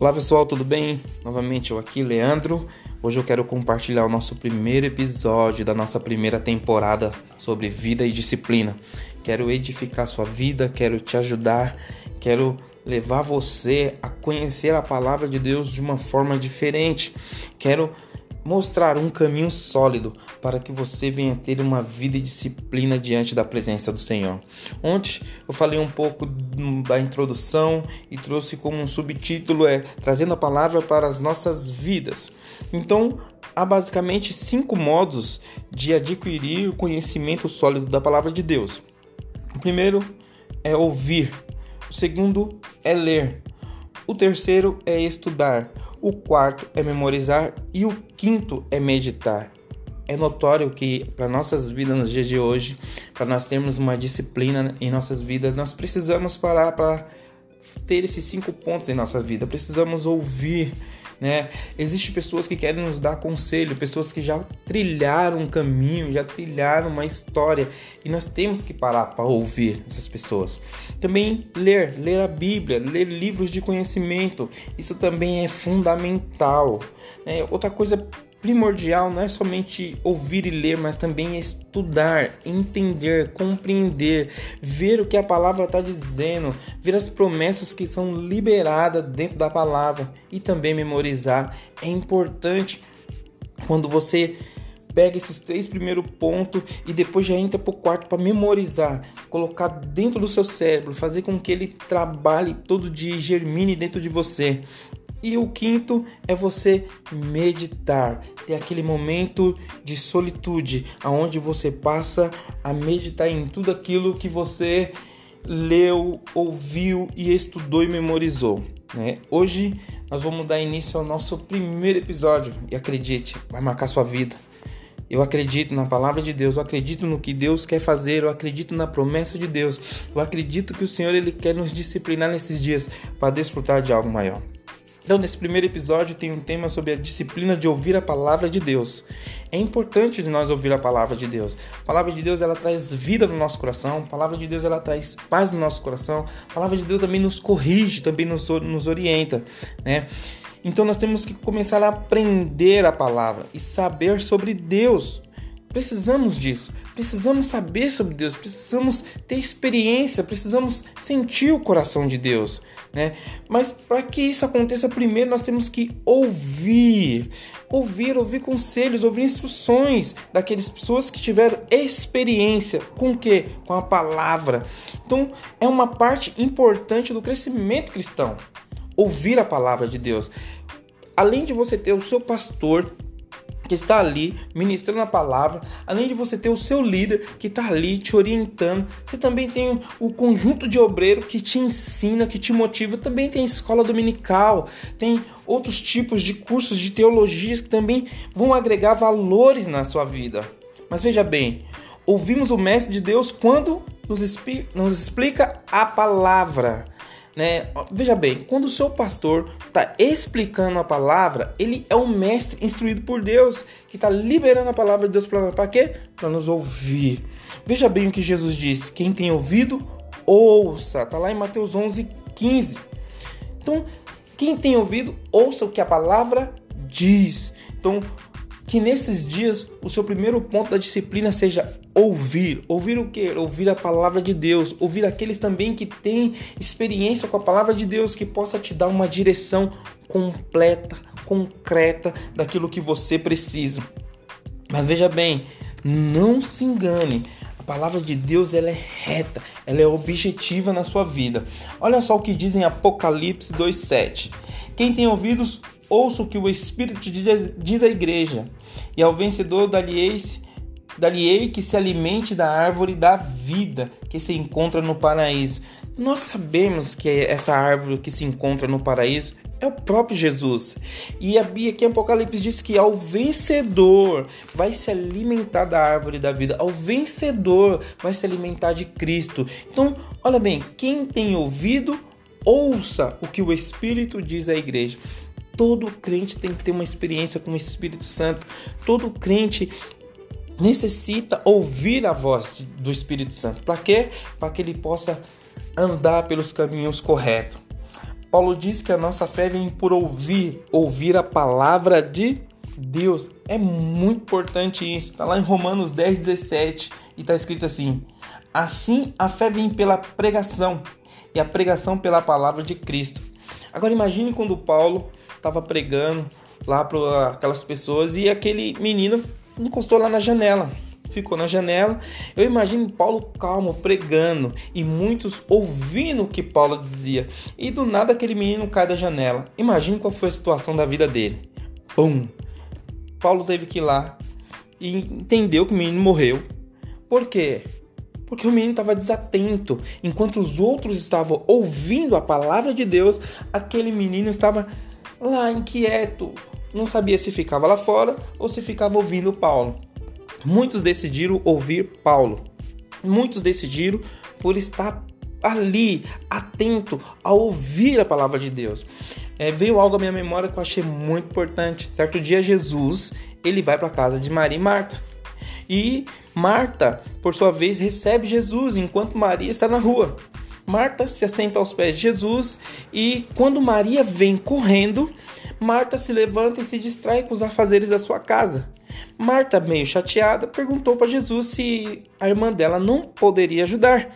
Olá pessoal, tudo bem? Novamente eu aqui, Leandro. Hoje eu quero compartilhar o nosso primeiro episódio da nossa primeira temporada sobre vida e disciplina. Quero edificar sua vida, quero te ajudar, quero levar você a conhecer a palavra de Deus de uma forma diferente. Quero mostrar um caminho sólido para que você venha ter uma vida e disciplina diante da presença do Senhor. Ontem eu falei um pouco da introdução e trouxe como um subtítulo é trazendo a palavra para as nossas vidas. Então, há basicamente cinco modos de adquirir o conhecimento sólido da palavra de Deus. O primeiro é ouvir, o segundo é ler, o terceiro é estudar, o quarto é memorizar e o quinto é meditar. É notório que para nossas vidas nos dias de hoje, para nós termos uma disciplina em nossas vidas, nós precisamos parar para ter esses cinco pontos em nossa vida. Precisamos ouvir né? Existem pessoas que querem nos dar conselho, pessoas que já trilharam um caminho, já trilharam uma história e nós temos que parar para ouvir essas pessoas. Também ler, ler a Bíblia, ler livros de conhecimento, isso também é fundamental. Né? Outra coisa primordial não é somente ouvir e ler, mas também estudar, entender, compreender, ver o que a palavra está dizendo, ver as promessas que são liberadas dentro da palavra e também memorizar. É importante quando você pega esses três primeiros pontos e depois já entra para o quarto para memorizar, colocar dentro do seu cérebro, fazer com que ele trabalhe todo dia e germine dentro de você. E o quinto é você meditar, ter aquele momento de solitude, aonde você passa a meditar em tudo aquilo que você leu, ouviu e estudou e memorizou. Né? Hoje nós vamos dar início ao nosso primeiro episódio e acredite, vai marcar sua vida. Eu acredito na palavra de Deus, eu acredito no que Deus quer fazer, eu acredito na promessa de Deus, eu acredito que o Senhor ele quer nos disciplinar nesses dias para desfrutar de algo maior. Então, nesse primeiro episódio tem um tema sobre a disciplina de ouvir a palavra de Deus. É importante nós ouvir a palavra de Deus. A palavra de Deus ela traz vida no nosso coração. A palavra de Deus ela traz paz no nosso coração. A palavra de Deus também nos corrige, também nos, nos orienta, né? Então nós temos que começar a aprender a palavra e saber sobre Deus. Precisamos disso. Precisamos saber sobre Deus, precisamos ter experiência, precisamos sentir o coração de Deus, né? Mas para que isso aconteça, primeiro nós temos que ouvir, ouvir, ouvir conselhos, ouvir instruções daquelas pessoas que tiveram experiência com o que? Com a palavra. Então, é uma parte importante do crescimento cristão. Ouvir a palavra de Deus. Além de você ter o seu pastor que está ali ministrando a palavra, além de você ter o seu líder que está ali te orientando, você também tem o conjunto de obreiro que te ensina, que te motiva, também tem escola dominical, tem outros tipos de cursos de teologias que também vão agregar valores na sua vida. Mas veja bem, ouvimos o Mestre de Deus quando nos, explica a palavra. Né? Veja bem, quando o seu pastor está explicando a palavra, ele é um mestre instruído por Deus, que está liberando a palavra de Deus para quê? Para nos ouvir. Veja bem o que Jesus disse: quem tem ouvido, ouça. Está lá em Mateus 11, 15. Então, quem tem ouvido, ouça o que a palavra diz. Então, que nesses dias o seu primeiro ponto da disciplina seja ouvir. Ouvir o que? Ouvir a palavra de Deus. Ouvir aqueles também que têm experiência com a palavra de Deus, que possa te dar uma direção completa, concreta daquilo que você precisa. Mas veja bem, não se engane. Palavra de Deus ela é reta, ela é objetiva na sua vida. Olha só o que diz em Apocalipse 2:7. Quem tem ouvidos, ouça o que o Espírito diz, à igreja. E ao vencedor dali-eis dali que se alimente da árvore da vida que se encontra no paraíso. Nós sabemos que essa árvore que se encontra no paraíso é o próprio Jesus. E a Bia aqui em Apocalipse diz que ao vencedor vai se alimentar da árvore da vida, ao vencedor vai se alimentar de Cristo. Então, olha bem, quem tem ouvido, ouça o que o Espírito diz à igreja. Todo crente tem que ter uma experiência com o Espírito Santo. Todo crente necessita ouvir a voz do Espírito Santo. Para quê? Para que ele possa andar pelos caminhos corretos. Paulo diz que a nossa fé vem por ouvir, ouvir a palavra de Deus. É muito importante isso. Está lá em Romanos 10, 17 e está escrito assim: Assim a fé vem pela pregação e a pregação pela palavra de Cristo. Agora imagine quando Paulo estava pregando lá para aquelas pessoas e aquele menino encostou lá na janela. Ficou na janela. Eu imagino Paulo calmo pregando e muitos ouvindo o que Paulo dizia. E do nada aquele menino cai da janela. Imagine qual foi a situação da vida dele. Pum! Paulo teve que ir lá e entendeu que o menino morreu. Por quê? Porque o menino estava desatento. Enquanto os outros estavam ouvindo a palavra de Deus, aquele menino estava lá inquieto, não sabia se ficava lá fora ou se ficava ouvindo Paulo. Muitos decidiram ouvir Paulo. Muitos decidiram por estar ali, atento a ouvir a palavra de Deus. É, veio algo à minha memória que eu achei muito importante. Certo dia, Jesus ele vai para a casa de Maria e Marta. E Marta, por sua vez, recebe Jesus enquanto Maria está na rua. Marta se assenta aos pés de Jesus e quando Maria vem correndo, Marta se levanta e se distrai com os afazeres da sua casa. Marta, meio chateada, perguntou para Jesus se a irmã dela não poderia ajudar.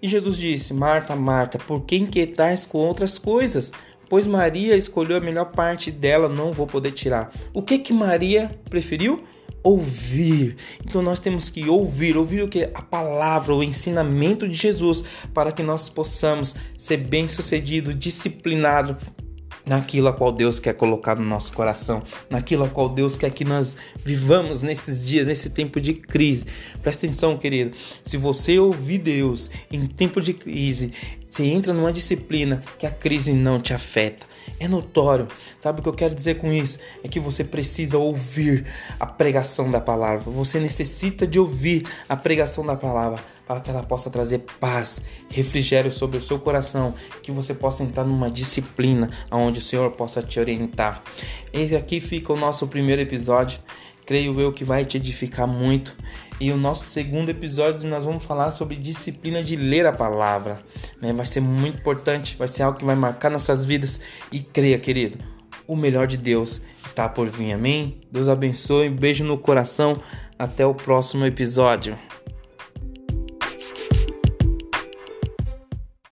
E Jesus disse: Marta, Marta, por que inquietais com outras coisas? Pois Maria escolheu a melhor parte dela, não vou poder tirar. O que que Maria preferiu? ouvir. Então nós temos que ouvir, ouvir o que a palavra, o ensinamento de Jesus, para que nós possamos ser bem-sucedido, disciplinado naquilo a qual Deus quer colocar no nosso coração, naquilo a qual Deus quer que nós vivamos nesses dias, nesse tempo de crise. Presta atenção, querido. Se você ouvir Deus em tempo de crise, você entra numa disciplina que a crise não te afeta. É notório. Sabe o que eu quero dizer com isso? É que você precisa ouvir a pregação da palavra. Você necessita de ouvir a pregação da palavra para que ela possa trazer paz, refrigério sobre o seu coração, que você possa entrar numa disciplina onde o Senhor possa te orientar. Esse aqui fica o nosso primeiro episódio creio eu que vai te edificar muito. E o nosso segundo episódio nós vamos falar sobre disciplina de ler a palavra. Né? Vai ser muito importante, vai ser algo que vai marcar nossas vidas. E creia, querido, o melhor de Deus está por vir. Amém? Deus abençoe, beijo no coração. Até o próximo episódio.